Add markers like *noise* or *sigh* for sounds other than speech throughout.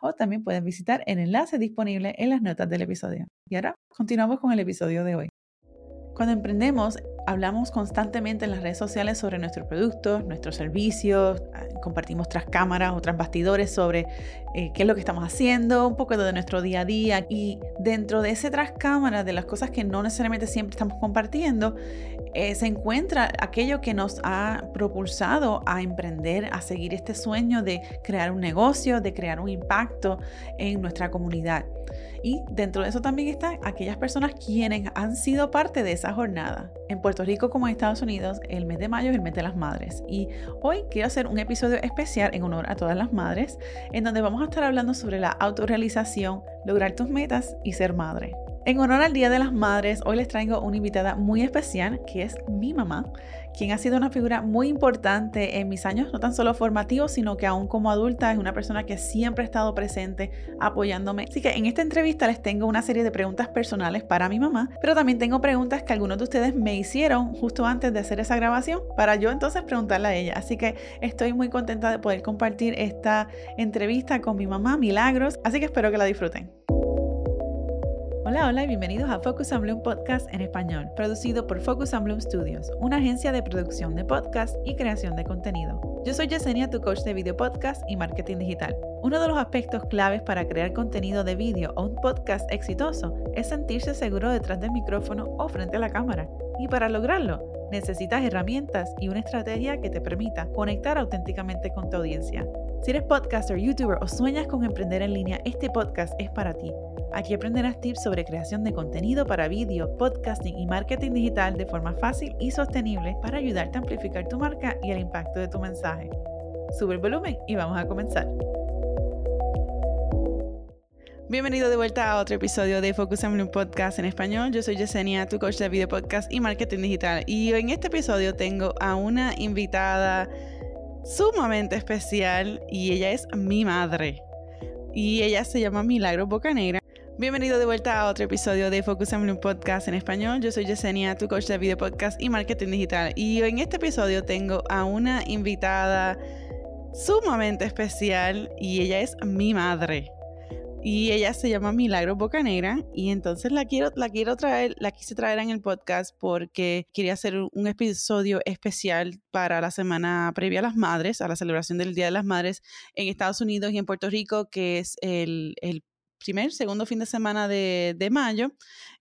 o también puedes visitar el enlace disponible en las notas del episodio. Y ahora continuamos con el episodio de hoy. Cuando emprendemos, hablamos constantemente en las redes sociales sobre nuestros productos, nuestros servicios, ah, compartimos tras cámaras o tras bastidores sobre eh, qué es lo que estamos haciendo, un poco de nuestro día a día y dentro de ese tras cámaras, de las cosas que no necesariamente siempre estamos compartiendo, eh, se encuentra aquello que nos ha propulsado a emprender, a seguir este sueño de crear un negocio, de crear un impacto en nuestra comunidad. Y dentro de eso también están aquellas personas quienes han sido parte de esa jornada. En Puerto Rico como en Estados Unidos, el mes de mayo es el mes de las madres. Y hoy quiero hacer un episodio especial en honor a todas las madres, en donde vamos a estar hablando sobre la autorrealización, lograr tus metas y ser madre. En honor al Día de las Madres, hoy les traigo una invitada muy especial, que es mi mamá, quien ha sido una figura muy importante en mis años, no tan solo formativos, sino que aún como adulta es una persona que siempre ha estado presente apoyándome. Así que en esta entrevista les tengo una serie de preguntas personales para mi mamá, pero también tengo preguntas que algunos de ustedes me hicieron justo antes de hacer esa grabación para yo entonces preguntarle a ella. Así que estoy muy contenta de poder compartir esta entrevista con mi mamá, Milagros, así que espero que la disfruten. Hola, hola y bienvenidos a Focus on Bloom Podcast en español, producido por Focus on Bloom Studios, una agencia de producción de podcast y creación de contenido. Yo soy Yesenia, tu coach de video podcast y marketing digital. Uno de los aspectos claves para crear contenido de vídeo o un podcast exitoso es sentirse seguro detrás del micrófono o frente a la cámara. Y para lograrlo, necesitas herramientas y una estrategia que te permita conectar auténticamente con tu audiencia. Si eres podcaster, youtuber o sueñas con emprender en línea, este podcast es para ti. Aquí aprenderás tips sobre creación de contenido para vídeo, podcasting y marketing digital de forma fácil y sostenible para ayudarte a amplificar tu marca y el impacto de tu mensaje. Sube el volumen y vamos a comenzar. Bienvenido de vuelta a otro episodio de Focus on Bloom Podcast en español. Yo soy Yesenia, tu coach de video podcast y marketing digital. Y en este episodio tengo a una invitada sumamente especial y ella es mi madre. Y ella se llama Milagro Bocanegra. Bienvenido de vuelta a otro episodio de Focus on Podcast en español. Yo soy Yesenia, tu coach de video podcast y marketing digital. Y en este episodio tengo a una invitada sumamente especial y ella es mi madre y ella se llama Milagro Bocanegra y entonces la quiero, la quiero traer, la quise traer en el podcast porque quería hacer un episodio especial para la semana previa a las madres, a la celebración del Día de las Madres en Estados Unidos y en Puerto Rico, que es el, el primer, segundo fin de semana de, de mayo.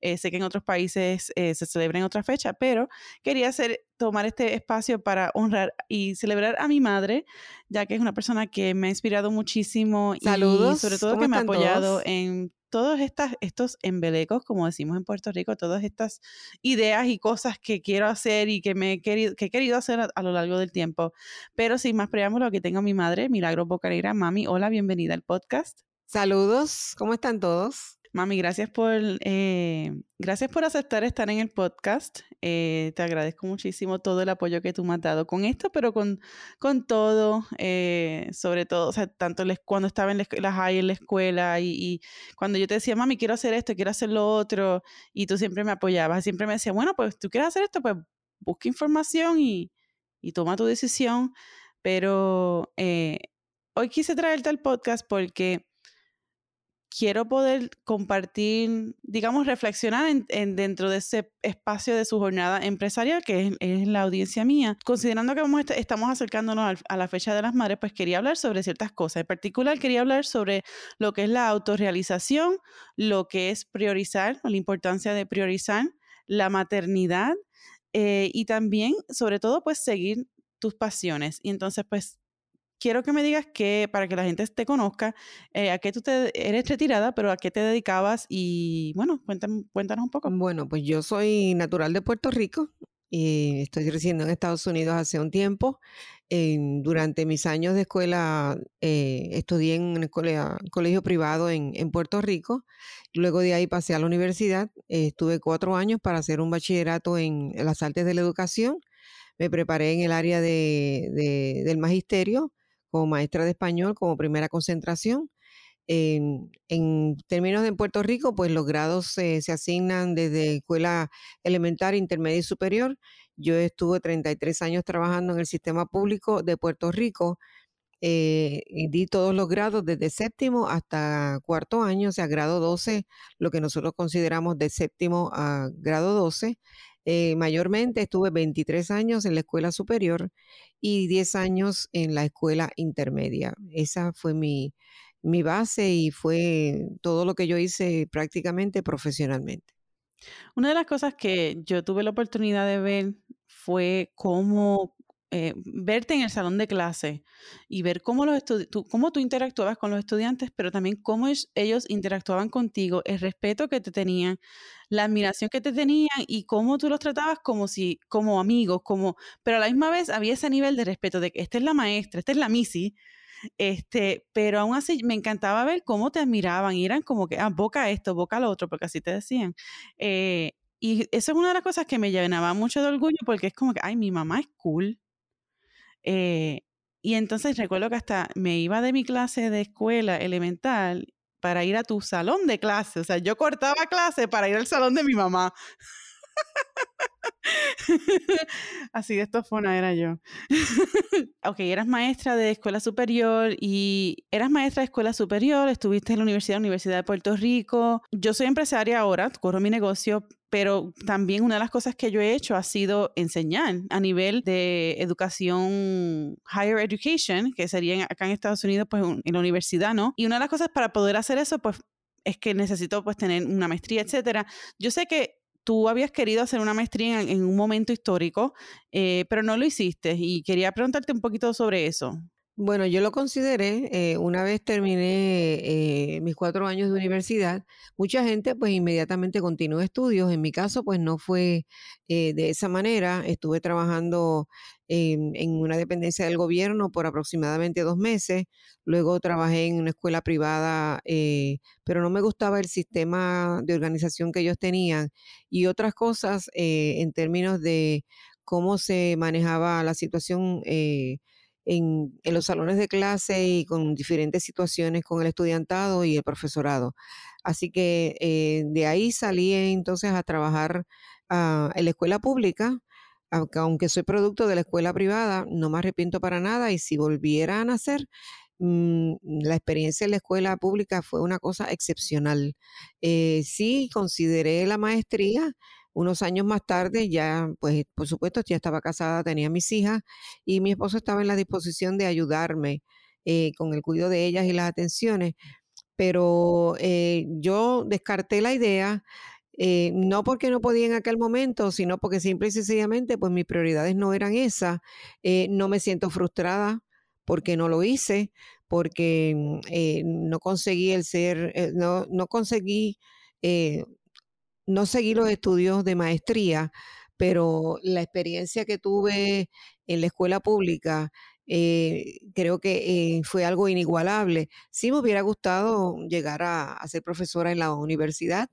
Eh, sé que en otros países eh, se celebra en otra fecha, pero quería hacer, tomar este espacio para honrar y celebrar a mi madre, ya que es una persona que me ha inspirado muchísimo Saludos, y sobre todo que me ha apoyado en todos estas, estos embelecos, como decimos en Puerto Rico, todas estas ideas y cosas que quiero hacer y que me he querido, que he querido hacer a, a lo largo del tiempo. Pero sin más preámbulo, aquí tengo a mi madre, Milagro Bocanegra. Mami, hola, bienvenida al podcast. Saludos, ¿cómo están todos? Mami, gracias por, eh, gracias por aceptar estar en el podcast. Eh, te agradezco muchísimo todo el apoyo que tú me has dado con esto, pero con, con todo, eh, sobre todo, o sea, tanto cuando estaba en la, la en la escuela y, y, cuando yo te decía, mami, quiero hacer esto, quiero hacer lo otro, y tú siempre me apoyabas, siempre me decías, bueno, pues tú quieres hacer esto, pues busca información y, y toma tu decisión. Pero hoy quise traerte al podcast porque quiero poder compartir, digamos, reflexionar en, dentro de ese espacio de su jornada empresarial, que es, la audiencia mía. Considerando que vamos, estamos acercándonos a, la fecha de las madres, pues quería hablar sobre ciertas cosas. En particular, quería hablar sobre lo que es la autorrealización, lo que es priorizar, la importancia de priorizar la maternidad eh, y también, sobre todo, pues seguir tus pasiones. Y entonces, pues quiero que me digas que, para que la gente te conozca, eh, a qué tú te, eres retirada, pero a qué te dedicabas y, bueno, cuéntanos, cuéntanos un poco. Bueno, pues yo soy natural de Puerto Rico y estoy residiendo en Estados Unidos hace un tiempo durante mis años de escuela, eh, estudié en un colegio privado en, Puerto Rico. Luego de ahí pasé a la universidad. estuve cuatro años para hacer un bachillerato en, las artes de la educación. Me preparé en el área del magisterio como maestra de español como primera concentración. En, términos de Puerto Rico, pues los grados se asignan desde escuela elemental, intermedia y superior. Yo estuve 33 años trabajando en el sistema público de Puerto Rico eh, y di todos los grados desde séptimo hasta cuarto año, o sea, grado 12, lo que nosotros consideramos de séptimo a grado 12. Eh, mayormente estuve 23 años en la escuela superior y 10 años en la escuela intermedia. Esa fue mi, mi base y fue todo lo que yo hice prácticamente profesionalmente. Una de las cosas que yo tuve la oportunidad de ver fue cómo eh, verte en el salón de clase y ver cómo, los tú, cómo tú interactuabas con los estudiantes, pero también cómo ellos interactuaban contigo, el respeto que te tenían, la admiración que te tenían y cómo tú los tratabas como si, como amigos, como, pero a la misma vez había ese nivel de respeto de que esta es la maestra, esta es la Missy, este, pero aún así me encantaba ver cómo te admiraban y eran como que, ah, boca esto, boca lo otro, porque así te decían. Eh, y eso es una de las cosas que me llenaba mucho de orgullo porque es como que, ay, mi mamá es cool. Eh, y entonces recuerdo que hasta me iba de mi clase de escuela elemental para ir a tu salón de clase. O sea, yo cortaba clase para ir al salón de mi mamá. *laughs* Así de estofona era yo. *laughs* ok, eras maestra de escuela superior y eras maestra de escuela superior, estuviste en la Universidad, Universidad de Puerto Rico. Yo soy empresaria ahora, corro mi negocio, pero también una de las cosas que yo he hecho ha sido enseñar a nivel de educación, higher education, que sería acá en Estados Unidos, pues en la universidad, ¿no? Y una de las cosas para poder hacer eso, pues es que necesito pues tener una maestría, etcétera. Yo sé que tú habías querido hacer una maestría en, un momento histórico, eh, pero no lo hiciste y quería preguntarte un poquito sobre eso. Bueno, yo lo consideré, eh, una vez terminé eh, mis cuatro años de universidad, mucha gente pues inmediatamente continuó estudios, en mi caso pues no fue eh, de esa manera, estuve trabajando en, una dependencia del gobierno por aproximadamente dos meses, luego trabajé en una escuela privada, pero no me gustaba el sistema de organización que ellos tenían. Y otras cosas en términos de cómo se manejaba la situación en, los salones de clase y con diferentes situaciones con el estudiantado y el profesorado. Así que eh, de ahí salí entonces a trabajar ah, en la escuela pública, aunque soy producto de la escuela privada, no me arrepiento para nada y si volviera a nacer, mm, la experiencia en la escuela pública fue una cosa excepcional. Eh, sí, consideré la maestría, unos años más tarde, ya, pues, por supuesto, ya estaba casada, tenía mis hijas y mi esposo estaba en la disposición de ayudarme eh, con el cuidado de ellas y las atenciones. Pero eh, yo descarté la idea, eh, no porque no podía en aquel momento, sino porque simple y sencillamente, pues mis prioridades no eran esas. no me siento frustrada porque no lo hice, porque mm, no conseguí el ser, no, no conseguí no seguí los estudios de maestría, pero la experiencia que tuve en la escuela pública eh, creo que eh, fue algo inigualable. Sí me hubiera gustado llegar a, ser profesora en la universidad,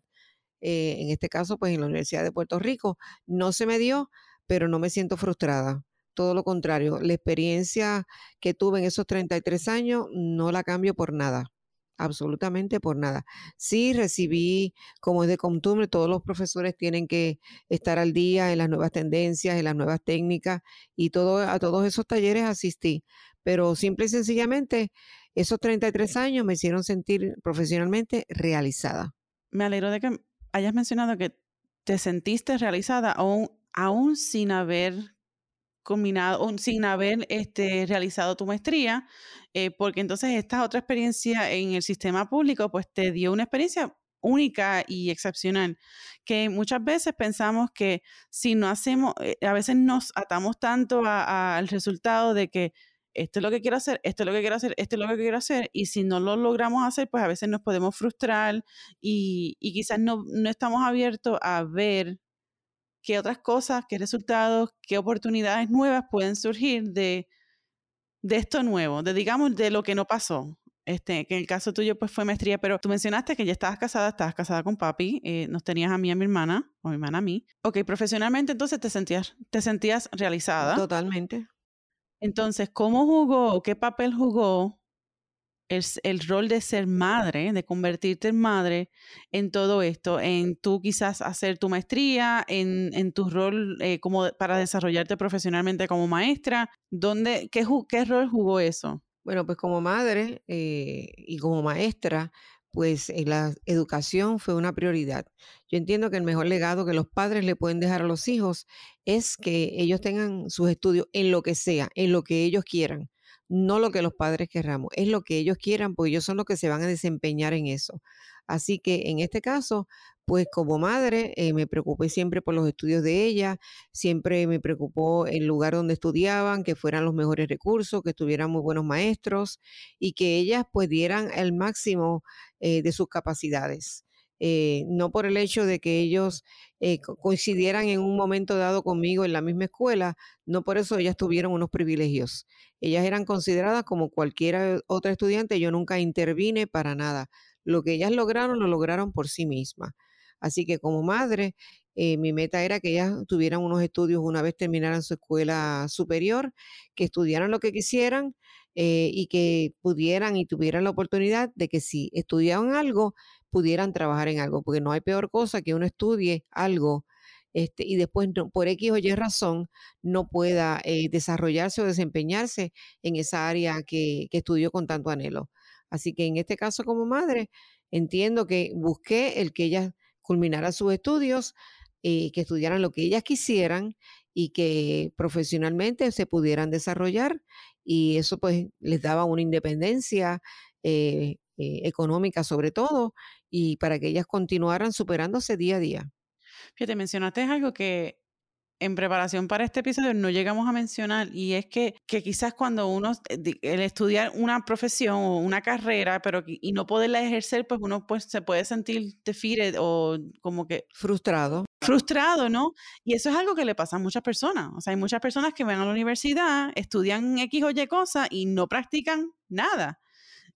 eh, en este caso pues en la Universidad de Puerto Rico. No se me dio, pero no me siento frustrada. Todo lo contrario, la experiencia que tuve en esos 33 años no la cambio por nada absolutamente por nada. Sí recibí, como es de costumbre, todos los profesores tienen que estar al día en las nuevas tendencias, en las nuevas técnicas y todo, a todos esos talleres asistí. Pero simple y sencillamente, esos 33 años me hicieron sentir profesionalmente realizada. Me alegro de que hayas mencionado que te sentiste realizada aún, aún sin haber combinado, sin haber este, realizado tu maestría, eh, porque entonces esta otra experiencia en el sistema público, pues te dio una experiencia única y excepcional, que muchas veces pensamos que si no hacemos, eh, a veces nos atamos tanto al resultado de que esto es lo que quiero hacer, esto es lo que quiero hacer, esto es lo que quiero hacer, y si no lo logramos hacer, pues a veces nos podemos frustrar y, y quizás no, no estamos abiertos a ver qué otras cosas, qué resultados, qué oportunidades nuevas pueden surgir de, de esto nuevo, de digamos de lo que no pasó. Este, que en el caso tuyo pues fue maestría, pero tú mencionaste que ya estabas casada, estabas casada con papi, eh, nos tenías a mí y a mi hermana, o mi hermana a mí. Ok, profesionalmente entonces te sentías, te sentías realizada. Totalmente. Entonces, ¿cómo jugó, qué papel jugó el, el, rol de ser madre, de convertirte en madre en todo esto, en tú quizás hacer tu maestría, en, en tu rol eh, como para desarrollarte profesionalmente como maestra? ¿Dónde, qué, ¿Qué rol jugó eso? Bueno, pues como madre eh, y como maestra, pues eh, la educación fue una prioridad. Yo entiendo que el mejor legado que los padres le pueden dejar a los hijos es que ellos tengan sus estudios en lo que sea, en lo que ellos quieran, no lo que los padres querramos, es lo que ellos quieran, porque ellos son los que se van a desempeñar en eso. Así que en este caso, pues como madre eh, me preocupé siempre por los estudios de ella, siempre me preocupó el lugar donde estudiaban, que fueran los mejores recursos, que estuvieran muy buenos maestros y que ellas pues dieran el máximo eh, de sus capacidades. Eh, no por el hecho de que ellos coincidieran en un momento dado conmigo en la misma escuela, no por eso ellas tuvieron unos privilegios. Ellas eran consideradas como cualquier otra estudiante, yo nunca intervine para nada. Lo que ellas lograron, lo lograron por sí mismas. Así que como madre, eh, mi meta era que ellas tuvieran unos estudios una vez terminaran su escuela superior, que estudiaran lo que quisieran eh, y que pudieran y tuvieran la oportunidad de que si estudiaban algo, pudieran trabajar en algo, porque no hay peor cosa que uno estudie algo este, y después por X o Y razón no pueda eh, desarrollarse o desempeñarse en esa área que, que estudió con tanto anhelo. Así que en este caso como madre, entiendo que busqué el que ellas culminaran sus estudios, eh, que estudiaran lo que ellas quisieran y que profesionalmente se pudieran desarrollar y eso pues les daba una independencia eh, eh, económica sobre todo y para que ellas continuaran superándose día a día. Fíjate, mencionaste algo que en preparación para este episodio no llegamos a mencionar y es que, que quizás cuando uno, eh, el estudiar una profesión o una carrera, pero y no poderla ejercer, pues uno pues se puede sentir defeated o como que... Frustrado. Frustrado, ¿no? Y eso es algo que le pasa a muchas personas. O sea, hay muchas personas que van a la universidad, estudian X o Y cosas y no practican nada.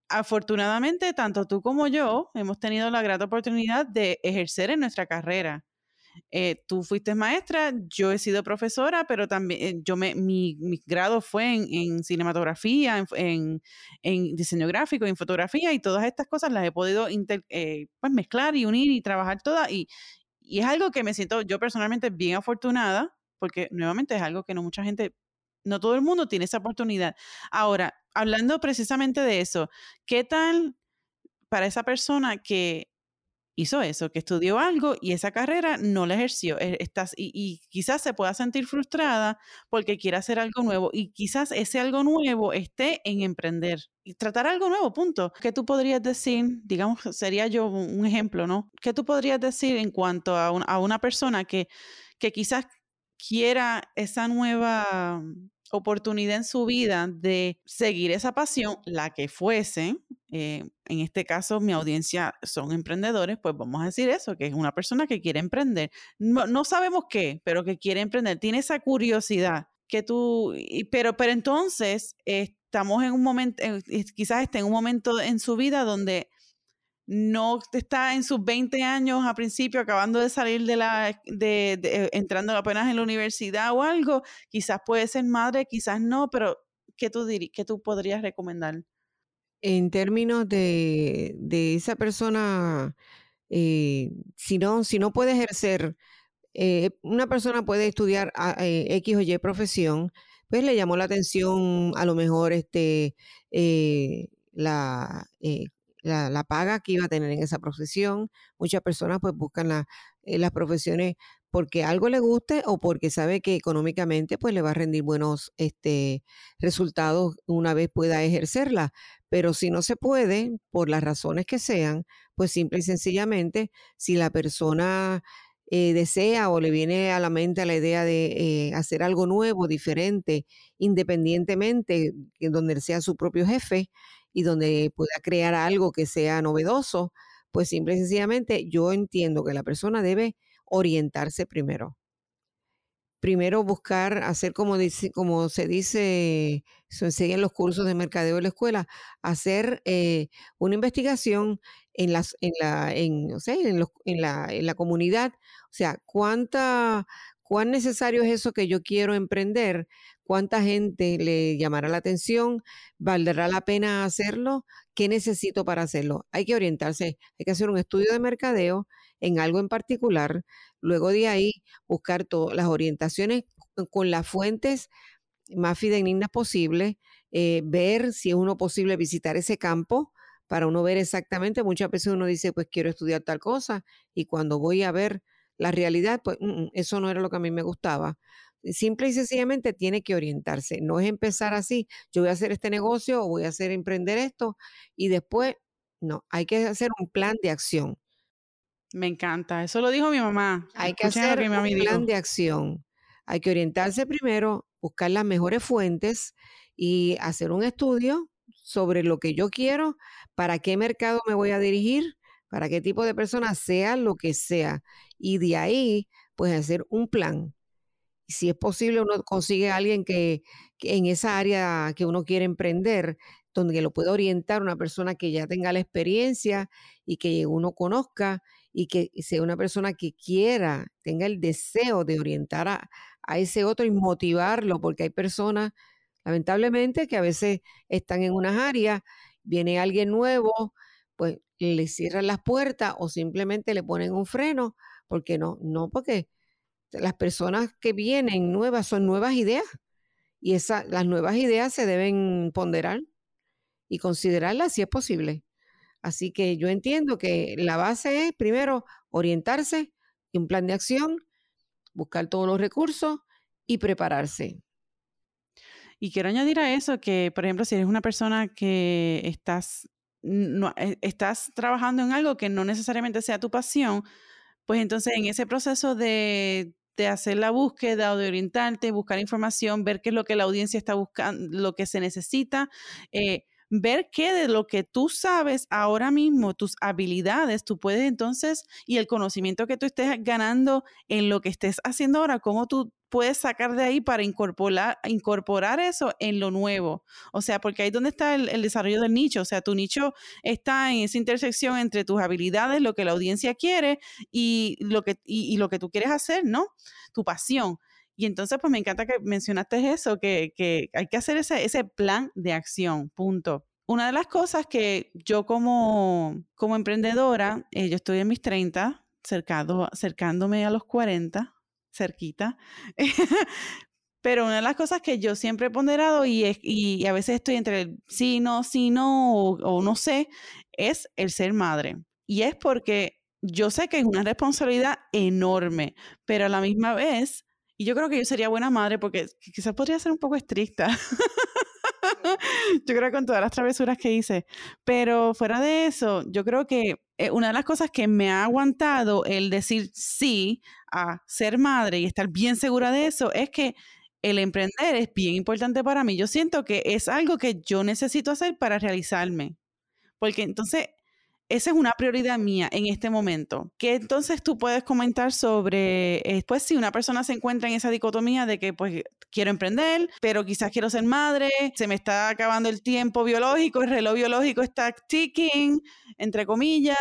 Afortunadamente, tanto tú como yo hemos tenido la grata oportunidad de ejercer en nuestra carrera. Eh, tú fuiste maestra, yo he sido profesora, pero también eh, yo me, mi, grado fue en, cinematografía, en, diseño gráfico, en fotografía y todas estas cosas las he podido eh, pues mezclar y unir y trabajar todas y, y es algo que me siento yo personalmente bien afortunada porque nuevamente es algo que no mucha gente, no todo el mundo tiene esa oportunidad. Ahora, hablando precisamente de eso, ¿qué tal para esa persona que hizo eso, que estudió algo y esa carrera no la ejerció. Eh, estás, y, quizás se pueda sentir frustrada porque quiere hacer algo nuevo y quizás ese algo nuevo esté en emprender y tratar algo nuevo, punto. ¿Qué tú podrías decir, digamos, sería yo un ejemplo, ¿no? ¿Qué tú podrías decir en cuanto a, a una persona que, que quizás quiera esa nueva oportunidad en su vida de seguir esa pasión, la que fuese, eh, en este caso mi audiencia son emprendedores, pues vamos a decir eso, que es una persona que quiere emprender. No, sabemos qué, pero que quiere emprender, tiene esa curiosidad que tú, pero, pero entonces estamos en un momento, quizás esté en un momento en su vida donde no está en sus 20 años a principio, acabando de salir de la, de, entrando apenas en la universidad o algo, quizás puede ser madre, quizás no, pero ¿qué tú, dirías, qué tú podrías recomendar? En términos de, de esa persona, eh, si, no, si no puede ejercer, eh, una persona puede estudiar eh, X o Y profesión, pues le llamó la atención a lo mejor este, la la, paga que iba a tener en esa profesión. Muchas personas pues buscan eh, las profesiones porque algo le guste o porque sabe que económicamente pues le va a rendir buenos este, resultados una vez pueda ejercerla. Pero si no se puede, por las razones que sean, pues simple y sencillamente, si la persona eh, desea o le viene a la mente la idea de eh, hacer algo nuevo, diferente, independientemente, donde sea su propio jefe, y donde pueda crear algo que sea novedoso, pues simple y sencillamente yo entiendo que la persona debe orientarse primero. primero buscar hacer como, dice, como se dice, se enseña en los cursos de mercadeo de la escuela, hacer eh, una investigación en, las, en, la, en, en, la, en la comunidad, o sea, cuánta, cuán necesario es eso que yo quiero emprender, cuánta gente le llamará la atención, valdrá la pena hacerlo, qué necesito para hacerlo. Hay que orientarse, hay que hacer un estudio de mercadeo en algo en particular, luego de ahí buscar todas las orientaciones con las fuentes más fidedignas posibles, eh, ver si es uno posible visitar ese campo para uno ver exactamente, muchas veces uno dice, pues quiero estudiar tal cosa, y cuando voy a ver la realidad, pues mm, mm, eso no era lo que a mí me gustaba. Simple y sencillamente tiene que orientarse. No es empezar así, yo voy a hacer este negocio o voy a hacer emprender esto y después, no, hay que hacer un plan de acción. Me encanta, eso lo dijo mi mamá. Hay que hacer un plan de acción. Hay que orientarse primero, buscar las mejores fuentes y hacer un estudio sobre lo que yo quiero, para qué mercado me voy a dirigir, para qué tipo de persona sea lo que sea. Y de ahí, pues hacer un plan. Si es posible, uno consigue a alguien que, en esa área que uno quiere emprender, donde lo pueda orientar una persona que ya tenga la experiencia y que uno conozca y que sea una persona que quiera, tenga el deseo de orientar a, a ese otro y motivarlo, porque hay personas, lamentablemente, que a veces están en unas áreas, viene alguien nuevo, pues le cierran las puertas o simplemente le ponen un freno, porque no, no, porque las personas que vienen nuevas son nuevas ideas y esa, las nuevas ideas se deben ponderar y considerarlas si es posible. Así que yo entiendo que la base es primero orientarse, un plan de acción, buscar todos los recursos y prepararse. Y quiero añadir a eso que, por ejemplo, si eres una persona que estás, no, eh, estás trabajando en algo que no necesariamente sea tu pasión, pues entonces en ese proceso de, hacer la búsqueda o de orientarte, buscar información, ver qué es lo que la audiencia está buscando, lo que se necesita, eh, ver qué de lo que tú sabes ahora mismo, tus habilidades, tú puedes entonces, y el conocimiento que tú estés ganando en lo que estés haciendo ahora, cómo tú puedes sacar de ahí para incorporar, incorporar eso en lo nuevo. O sea, porque ahí es donde está el, desarrollo del nicho. O sea, tu nicho está en esa intersección entre tus habilidades, lo que la audiencia quiere y lo que, y, lo que tú quieres hacer, ¿no? Tu pasión. Y entonces, pues me encanta que mencionaste eso, que, que hay que hacer ese, ese plan de acción, punto. Una de las cosas que yo como, como emprendedora, eh, yo estoy en mis 30, cercado, cercándome a los 40, cerquita. *laughs* Pero una de las cosas que yo siempre he ponderado y, y a veces estoy entre el sí, no, sí, no o, no sé, es el ser madre. Y es porque yo sé que es una responsabilidad enorme, pero a la misma vez, y yo creo que yo sería buena madre porque quizás podría ser un poco estricta. *laughs* yo creo que con todas las travesuras que hice. Pero fuera de eso, yo creo que eh, una de las cosas que me ha aguantado el decir sí a ser madre y estar bien segura de eso es que el emprender es bien importante para mí. Yo siento que es algo que yo necesito hacer para realizarme. Porque entonces esa es una prioridad mía en este momento. ¿Qué entonces tú puedes comentar sobre, eh, pues si una persona se encuentra en esa dicotomía de que pues quiero emprender, pero quizás quiero ser madre, se me está acabando el tiempo biológico, el reloj biológico está ticking, entre comillas.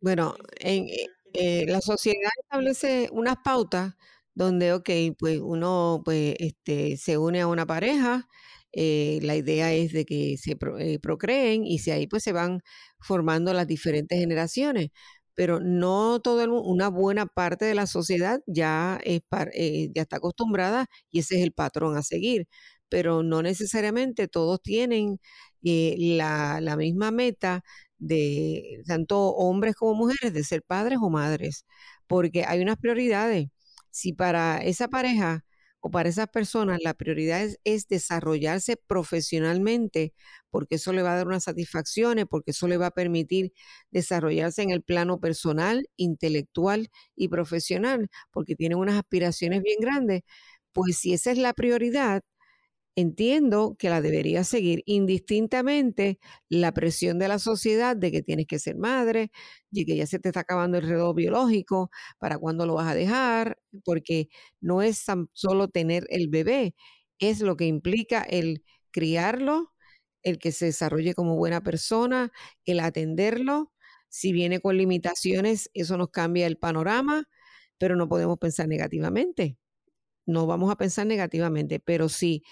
Bueno, en, eh, la sociedad establece unas pautas donde, ok, pues uno pues, este, se une a una pareja, eh, la idea es de que se eh, procreen y si ahí pues se van formando las diferentes generaciones, pero no todo el, una buena parte de la sociedad ya, es ya está acostumbrada y ese es el patrón a seguir, pero no necesariamente todos tienen la, la misma meta de tanto hombres como mujeres de ser padres o madres, porque hay unas prioridades. Si para esa pareja o para esas personas la prioridad es, desarrollarse profesionalmente, porque eso le va a dar unas satisfacciones, porque eso le va a permitir desarrollarse en el plano personal, intelectual y profesional, porque tienen unas aspiraciones bien grandes, pues si esa es la prioridad, entiendo que la debería seguir indistintamente la presión de la sociedad de que tienes que ser madre, de que ya se te está acabando el reloj biológico, para cuándo lo vas a dejar, porque no es solo tener el bebé, es lo que implica el criarlo, el que se desarrolle como buena persona, el atenderlo. Si viene con limitaciones, eso nos cambia el panorama, pero no podemos pensar negativamente. No vamos a pensar negativamente, pero sí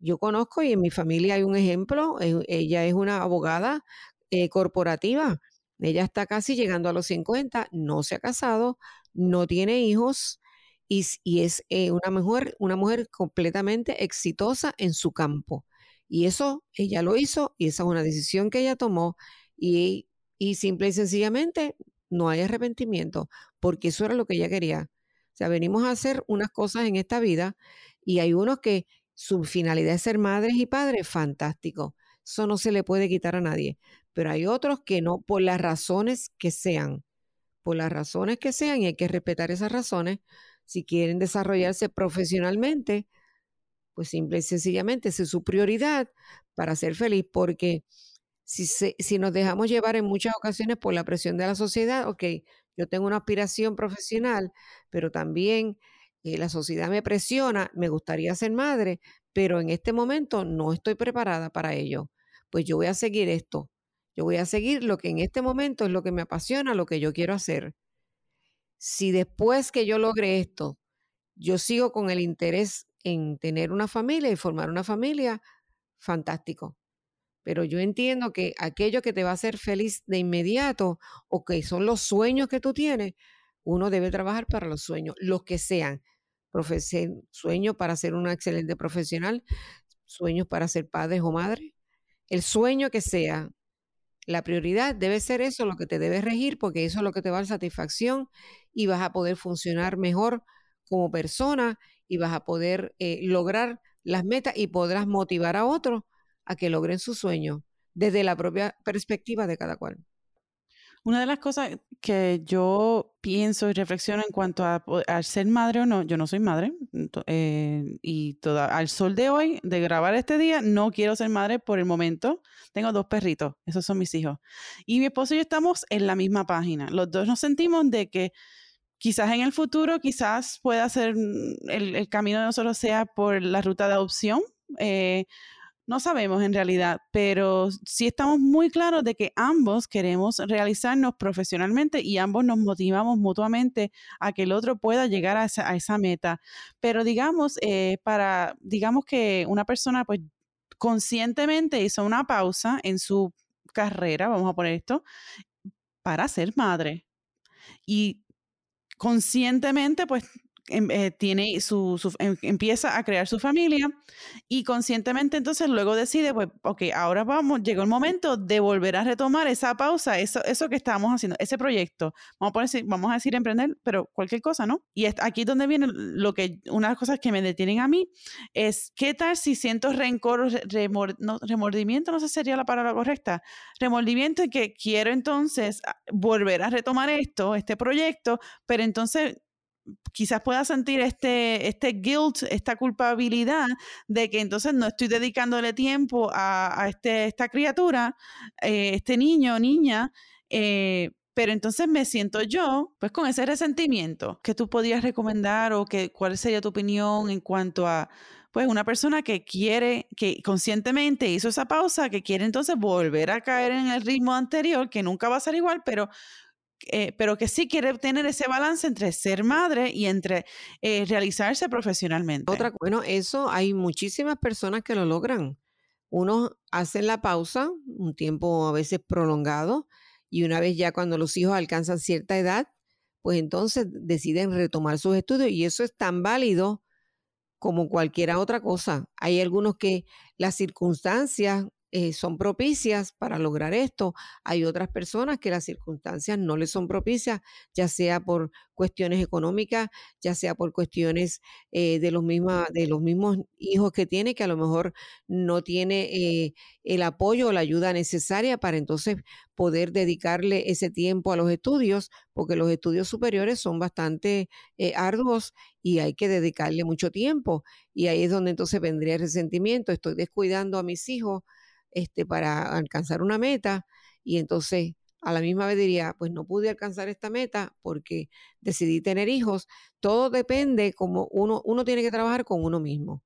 yo conozco y en mi familia hay un ejemplo, eh, ella es una abogada eh, corporativa, ella está casi llegando a los 50, no se ha casado, no tiene hijos y, es eh, una, mujer, una mujer completamente exitosa en su campo. Y eso ella lo hizo y esa es una decisión que ella tomó y, y simple y sencillamente no hay arrepentimiento porque eso era lo que ella quería. O sea, venimos a hacer unas cosas en esta vida y hay unos que su finalidad es ser madres y padres, fantástico. Eso no se le puede quitar a nadie. Pero hay otros que no, por las razones que sean, por las razones que sean, y hay que respetar esas razones. Si quieren desarrollarse profesionalmente, pues simple y sencillamente es su prioridad para ser feliz, porque si, si nos dejamos llevar en muchas ocasiones por la presión de la sociedad, ok, yo tengo una aspiración profesional, pero también eh, la sociedad me presiona, me gustaría ser madre, pero en este momento no estoy preparada para ello. Pues yo voy a seguir esto. Yo voy a seguir lo que en este momento es lo que me apasiona, lo que yo quiero hacer. Si después que yo logre esto, yo sigo con el interés en tener una familia y formar una familia, fantástico. Pero yo entiendo que aquello que te va a hacer feliz de inmediato o que son los sueños que tú tienes, uno debe trabajar para los sueños, los que sean sueños para ser una excelente profesional, sueños para ser padres o madres, el sueño que sea. La prioridad debe ser eso, lo que te debe regir, porque eso es lo que te va a dar satisfacción y vas a poder funcionar mejor como persona y vas a poder eh, lograr las metas y podrás motivar a otros a que logren su sueño desde la propia perspectiva de cada cual. Una de las cosas que yo pienso y reflexiono en cuanto a, ser madre o no, yo no soy madre eh, y toda, al sol de hoy, de grabar este día, no quiero ser madre por el momento. Tengo dos perritos, esos son mis hijos. Y mi esposo y yo estamos en la misma página. Los dos nos sentimos de que quizás en el futuro, quizás pueda ser mm, el, el camino de nosotros sea por la ruta de adopción. Eh, no sabemos en realidad, pero sí estamos muy claros de que ambos queremos realizarnos profesionalmente y ambos nos motivamos mutuamente a que el otro pueda llegar a esa, meta. Pero digamos, eh, para, digamos que una persona pues conscientemente hizo una pausa en su carrera, vamos a poner esto, para ser madre. Y conscientemente pues eh, tiene su, em, empieza a crear su familia y conscientemente entonces luego decide, pues, ok, ahora vamos, llegó el momento de volver a retomar esa pausa, eso, eso que estábamos haciendo, ese proyecto. Vamos a, decir, vamos a decir emprender, pero cualquier cosa, ¿no? Y aquí es donde viene lo que, una de las cosas que me detienen a mí es, ¿qué tal si siento rencor, remordimiento, no sé si sería la palabra correcta, remordimiento que quiero entonces ah, volver a retomar esto, este proyecto, pero entonces quizás pueda sentir este, este guilt, esta culpabilidad de que entonces no estoy dedicándole tiempo a, este, esta criatura, eh, este niño o niña, eh, pero entonces me siento yo, pues con ese resentimiento. ¿Qué tú podrías recomendar o que, cuál sería tu opinión en cuanto a, pues, una persona que quiere, que conscientemente hizo esa pausa, que quiere entonces volver a caer en el ritmo anterior, que nunca va a ser igual, pero eh, pero que sí quiere tener ese balance entre ser madre y entre eh, realizarse profesionalmente. Otra, bueno, eso hay muchísimas personas que lo logran. Unos hacen la pausa, un tiempo a veces prolongado, y una vez ya cuando los hijos alcanzan cierta edad, pues entonces deciden retomar sus estudios y eso es tan válido como cualquier otra cosa. Hay algunos que las circunstancias eh, son propicias para lograr esto. Hay otras personas que las circunstancias no les son propicias, ya sea por cuestiones económicas, ya sea por cuestiones eh, de, los de los mismos hijos que tiene, que a lo mejor no tiene eh, el apoyo o la ayuda necesaria para entonces poder dedicarle ese tiempo a los estudios, porque los estudios superiores son bastante arduos y hay que dedicarle mucho tiempo. Y ahí es donde entonces vendría el resentimiento, estoy descuidando a mis hijos este, para alcanzar una meta y entonces a la misma vez diría, pues no pude alcanzar esta meta porque decidí tener hijos. Todo depende como uno, uno tiene que trabajar con uno mismo.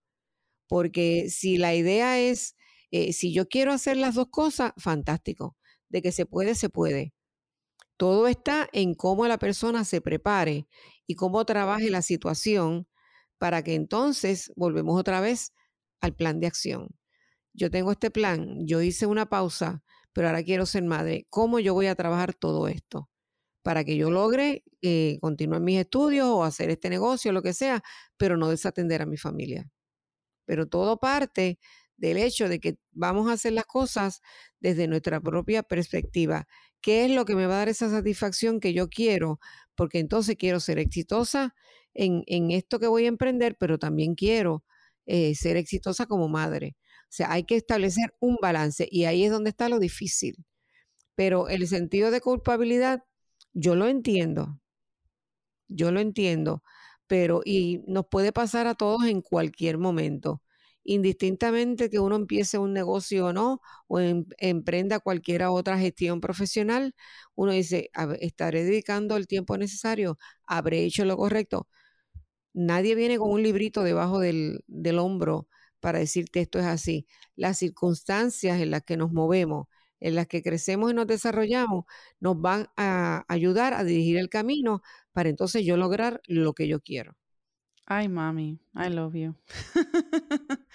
Porque si la idea es, eh, si yo quiero hacer las dos cosas, fantástico. De que se puede, se puede. Todo está en cómo la persona se prepare y cómo trabaje la situación para que entonces volvemos otra vez al plan de acción yo tengo este plan, yo hice una pausa, pero ahora quiero ser madre. ¿Cómo yo voy a trabajar todo esto? Para que yo logre eh, continuar mis estudios o hacer este negocio, lo que sea, pero no desatender a mi familia. Pero todo parte del hecho de que vamos a hacer las cosas desde nuestra propia perspectiva. ¿Qué es lo que me va a dar esa satisfacción que yo quiero? Porque entonces quiero ser exitosa en, esto que voy a emprender, pero también quiero eh, ser exitosa como madre. Sea, hay que establecer un balance y ahí es donde está lo difícil. Pero el sentido de culpabilidad, yo lo entiendo. Yo lo entiendo. Pero, y nos puede pasar a todos en cualquier momento. Indistintamente que uno empiece un negocio o no, o em, emprenda cualquier otra gestión profesional, uno dice, estaré dedicando el tiempo necesario, habré hecho lo correcto. Nadie viene con un librito debajo del, del hombro para decirte esto es así. Las circunstancias en las que nos movemos, en las que crecemos y nos desarrollamos, nos van a ayudar a dirigir el camino para entonces yo lograr lo que yo quiero. Ay, mami, I love you. *laughs*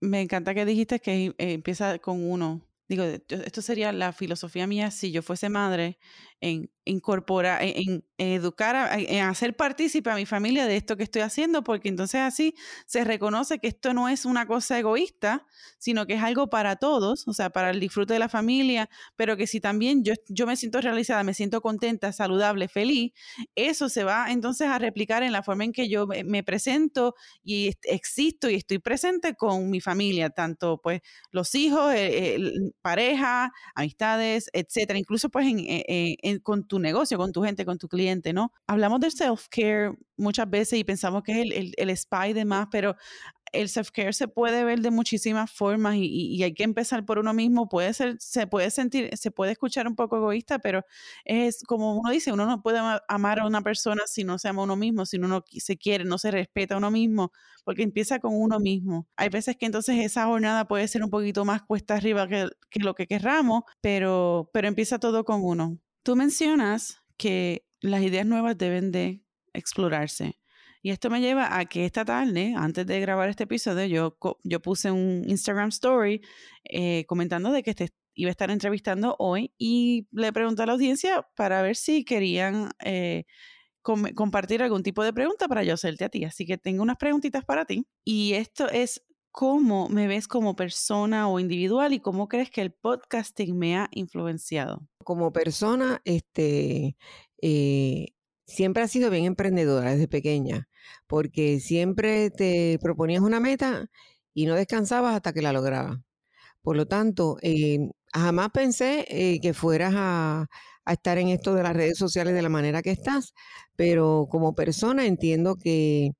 Me encanta que dijiste que eh, empieza con uno. Digo, esto sería la filosofía mía si yo fuese madre, en incorporar, en, educar, en hacer partícipe a mi familia de esto que estoy haciendo, porque entonces así se reconoce que esto no es una cosa egoísta, sino que es algo para todos, o sea, para el disfrute de la familia, pero que si también yo, yo me siento realizada, me siento contenta, saludable, feliz, eso se va entonces a replicar en la forma en que yo me presento y existo y estoy presente con mi familia, tanto pues los hijos, eh, pareja, amistades, etcétera, incluso pues en, en con tu negocio, con tu gente, con tu cliente, ¿no? Hablamos del self-care muchas veces y pensamos que es el, el, el spa y demás, pero el self-care se puede ver de muchísimas formas y, hay que empezar por uno mismo. Puede ser, se puede sentir, se puede escuchar un poco egoísta, pero es como uno dice, uno no puede amar a una persona si no se ama a uno mismo, si uno no se quiere, no se respeta a uno mismo, porque empieza con uno mismo. Hay veces que entonces esa jornada puede ser un poquito más cuesta arriba que, que lo que querramos, pero, pero empieza todo con uno. Tú mencionas que las ideas nuevas deben de explorarse. Y esto me lleva a que esta tarde, antes de grabar este episodio, yo, yo puse un Instagram story eh, comentando de que te iba a estar entrevistando hoy y le pregunté a la audiencia para ver si querían eh, compartir algún tipo de pregunta para yo hacerte a ti. Así que tengo unas preguntitas para ti. Y esto es, ¿cómo me ves como persona o individual y cómo crees que el podcasting me ha influenciado? Como persona, este, eh, siempre has sido bien emprendedora desde pequeña, porque siempre te proponías una meta y no descansabas hasta que la lograbas. Por lo tanto, eh, jamás pensé eh, que fueras a, estar en esto de las redes sociales de la manera que estás, pero como persona entiendo que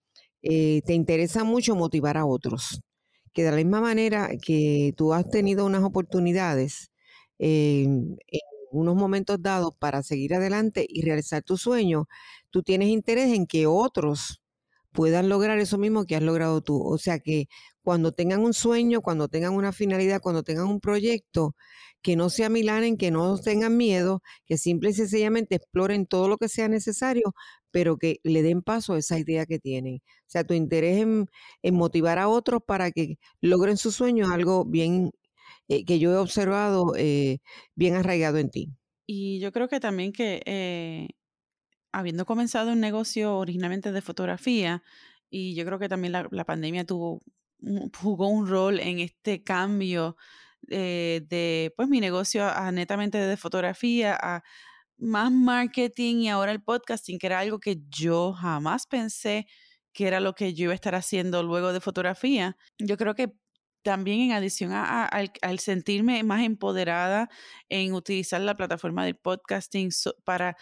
te interesa mucho motivar a otros, que de la misma manera que tú has tenido unas oportunidades en unos momentos dados para seguir adelante y realizar tu sueño, tú tienes interés en que otros puedan lograr eso mismo que has logrado tú. O sea que cuando tengan un sueño, cuando tengan una finalidad, cuando tengan un proyecto, que no se amilanen, que no tengan miedo, que simple y sencillamente exploren todo lo que sea necesario, pero que le den paso a esa idea que tienen. O sea, tu interés en, motivar a otros para que logren sus sueños es algo bien eh, que yo he observado eh, bien arraigado en ti. Y yo creo que también que eh, habiendo comenzado un negocio originalmente de fotografía, y yo creo que también la, pandemia tuvo, jugó un rol en este cambio eh, de pues mi negocio a netamente de fotografía, a más marketing y ahora el podcasting, que era algo que yo jamás pensé que era lo que yo iba a estar haciendo luego de fotografía. Yo creo que también en adición a, al, sentirme más empoderada en utilizar la plataforma del podcasting para,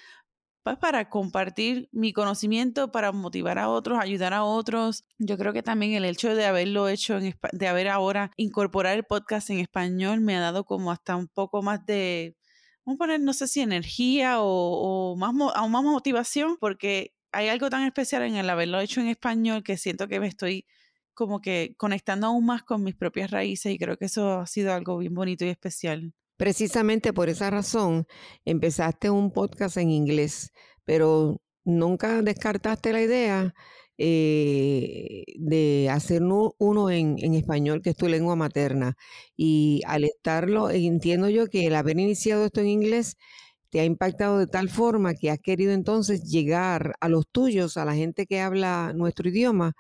pues, para compartir mi conocimiento, para motivar a otros, ayudar a otros. Yo creo que también el hecho de haberlo hecho, en, de haber ahora incorporar el podcast en español, me ha dado como hasta un poco más de, vamos a poner, no sé si energía o, o más, aún más motivación, porque hay algo tan especial en el haberlo hecho en español que siento que me estoy como que conectando aún más con mis propias raíces y creo que eso ha sido algo bien bonito y especial. Precisamente por esa razón empezaste un podcast en inglés, pero nunca descartaste la idea eh, de hacer uno en, español, que es tu lengua materna. Y al estarlo, entiendo yo que el haber iniciado esto en inglés te ha impactado de tal forma que has querido entonces llegar a los tuyos, a la gente que habla nuestro idioma,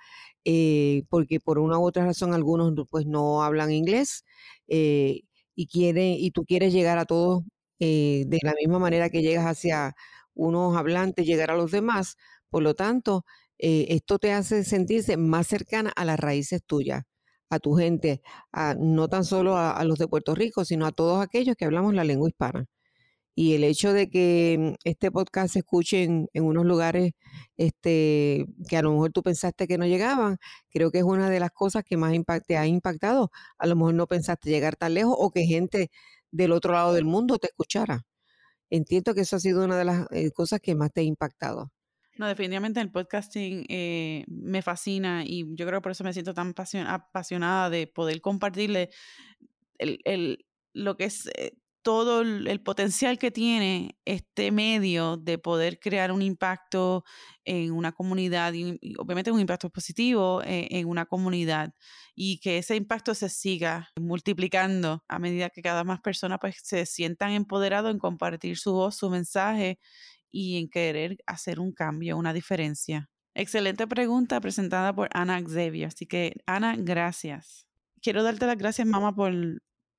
eh, porque por una u otra razón algunos pues no hablan inglés eh, y quiere, y tú quieres llegar a todos eh, de la misma manera que llegas hacia unos hablantes, llegar a los demás. Por lo tanto, esto te hace sentirse más cercana a las raíces tuyas, a tu gente, a, no tan solo a los de Puerto Rico, sino a todos aquellos que hablamos la lengua hispana. Y el hecho de que mm, este podcast se escuche en, unos lugares este, que a lo mejor tú pensaste que no llegaban, creo que es una de las cosas que más te ha impactado. A lo mejor no pensaste llegar tan lejos o que gente del otro lado del mundo te escuchara. Entiendo que eso ha sido una de las eh, cosas que más te ha impactado. No, definitivamente el podcasting eh, me fascina y yo creo que por eso me siento tan apasionada de poder compartirle el, lo que es eh, todo el, potencial que tiene este medio de poder crear un impacto en una comunidad y, obviamente un impacto positivo en, en, una comunidad y que ese impacto se siga multiplicando a medida que cada más personas pues se sientan empoderados en compartir su voz, su mensaje y en querer hacer un cambio, una diferencia. Excelente pregunta presentada por Ana Xavier. Así que, Ana, gracias. Quiero darte las gracias, mamá, por,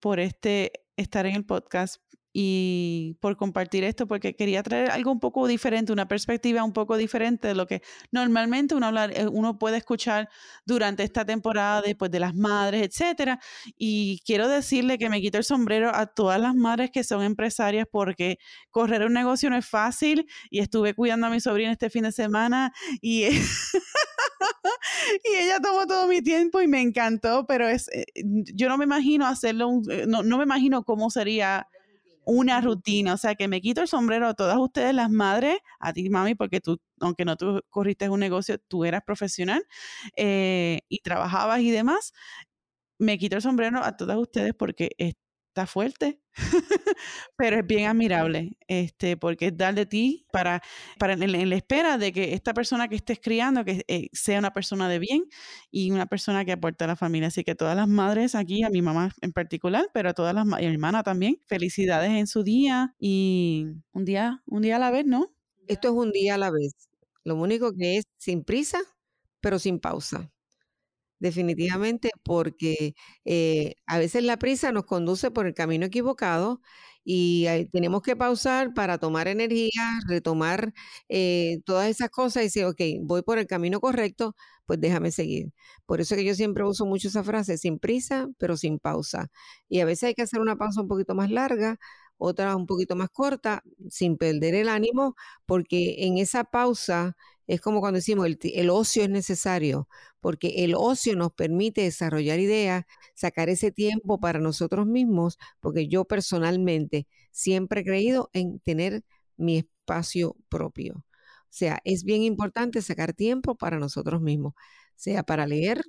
por este estar en el podcast y por compartir esto, porque quería traer algo un poco diferente, una perspectiva un poco diferente de lo que normalmente uno, hablar, eh, uno puede escuchar durante esta temporada después de las madres, etcétera. Y quiero decirle que me quito el sombrero a todas las madres que son empresarias, porque correr un negocio no es fácil. Y estuve cuidando a mi sobrina este fin de semana y *laughs* *laughs* y ella tomó todo mi tiempo y me encantó, pero es, eh, yo no me imagino hacerlo, eh, no, no me imagino cómo sería una rutina, o sea, que me quito el sombrero a todas ustedes las madres, a ti mami, porque tú, aunque no tú corriste un negocio, tú eras profesional eh, y trabajabas y demás, me quito el sombrero a todas ustedes porque está fuerte, *laughs* pero es bien admirable, este, porque es dar de ti para, para en, la espera de que esta persona que estés criando que eh, sea una persona de bien y una persona que aporte a la familia. Así que todas las madres aquí, a mi mamá en particular, pero a todas las y a mi hermana también, felicidades en su día y un día, un día a la vez, ¿no? Esto es un día a la vez. Lo único que es sin prisa, pero sin pausa definitivamente, porque eh, a veces la prisa nos conduce por el camino equivocado y tenemos que pausar para tomar energía, retomar eh, todas esas cosas y decir, ok, voy por el camino correcto, pues déjame seguir. Por eso que yo siempre uso mucho esa frase, sin prisa, pero sin pausa. Y a veces hay que hacer una pausa un poquito más larga, otra un poquito más corta, sin perder el ánimo, porque en esa pausa es como cuando decimos, el, ocio es necesario, porque el ocio nos permite desarrollar ideas, sacar ese tiempo para nosotros mismos, porque yo personalmente siempre he creído en tener mi espacio propio. O sea, es bien importante sacar tiempo para nosotros mismos, sea para leer,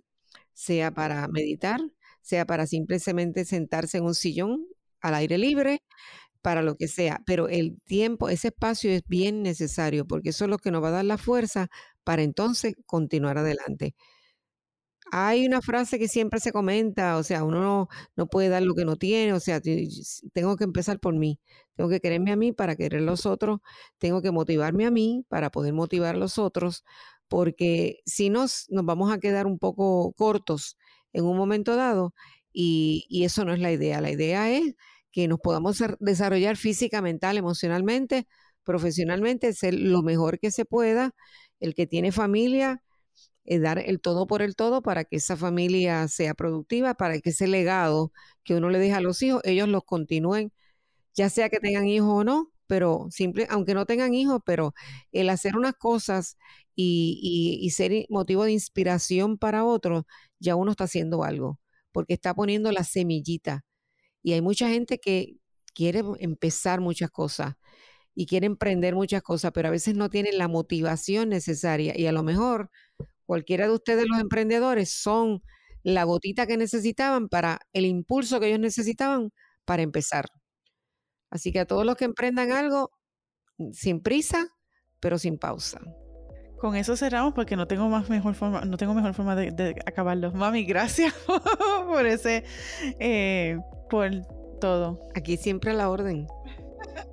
sea para meditar, sea para simplemente sentarse en un sillón al aire libre, para lo que sea, pero el tiempo, ese espacio es bien necesario porque eso es lo que nos va a dar la fuerza para entonces continuar adelante. Hay una frase que siempre se comenta, o sea, uno no, puede dar lo que no tiene, o sea, tengo que empezar por mí, tengo que quererme a mí para querer a los otros, tengo que motivarme a mí para poder motivar a los otros, porque si nos, nos vamos a quedar un poco cortos en un momento dado y, y eso no es la idea. La idea es que nos podamos desarrollar física, mental, emocionalmente, profesionalmente, ser lo mejor que se pueda. El que tiene familia, eh, dar el todo por el todo para que esa familia sea productiva, para que ese legado que uno le deja a los hijos, ellos los continúen, ya sea que tengan hijos o no, pero simple, aunque no tengan hijos, pero el hacer unas cosas y, y ser motivo de inspiración para otros, ya uno está haciendo algo, porque está poniendo la semillita. Y hay mucha gente que quiere empezar muchas cosas y quiere emprender muchas cosas, pero a veces no tienen la motivación necesaria y a lo mejor Cualquiera de ustedes, los emprendedores, son la gotita que necesitaban para el impulso que ellos necesitaban para empezar. Así que a todos los que emprendan algo, sin prisa, pero sin pausa. Con eso cerramos porque no tengo más mejor forma, no tengo mejor forma de, de acabarlos. Mami, gracias *laughs* por ese, eh, por todo. Aquí siempre a la orden.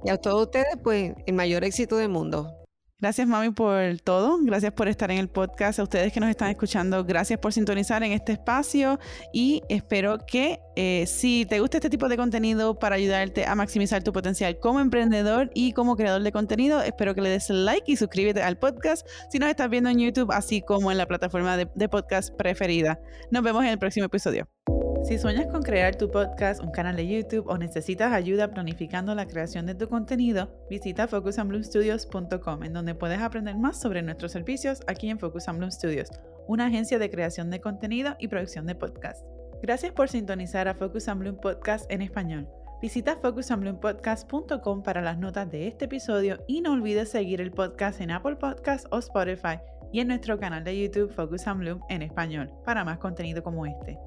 Y a todos ustedes, pues, el mayor éxito del mundo. Gracias, mami, por todo. Gracias por estar en el podcast. A ustedes que nos están escuchando, gracias por sintonizar en este espacio y espero que eh, si te gusta este tipo de contenido para ayudarte a maximizar tu potencial como emprendedor y como creador de contenido, espero que le des like y suscríbete al podcast si nos estás viendo en YouTube, así como en la plataforma de podcast preferida. Nos vemos en el próximo episodio. Si sueñas con crear tu podcast, un canal de YouTube o necesitas ayuda planificando la creación de tu contenido, visita focusandbloomstudios.com en donde puedes aprender más sobre nuestros servicios aquí en Focus and Bloom Studios, una agencia de creación de contenido y producción de podcast. Gracias por sintonizar a Focus and Bloom Podcast en español. Visita focusandbloompodcast.com para las notas de este episodio y no olvides seguir el podcast en Apple Podcasts o Spotify y en nuestro canal de YouTube Focus and en español para más contenido como este.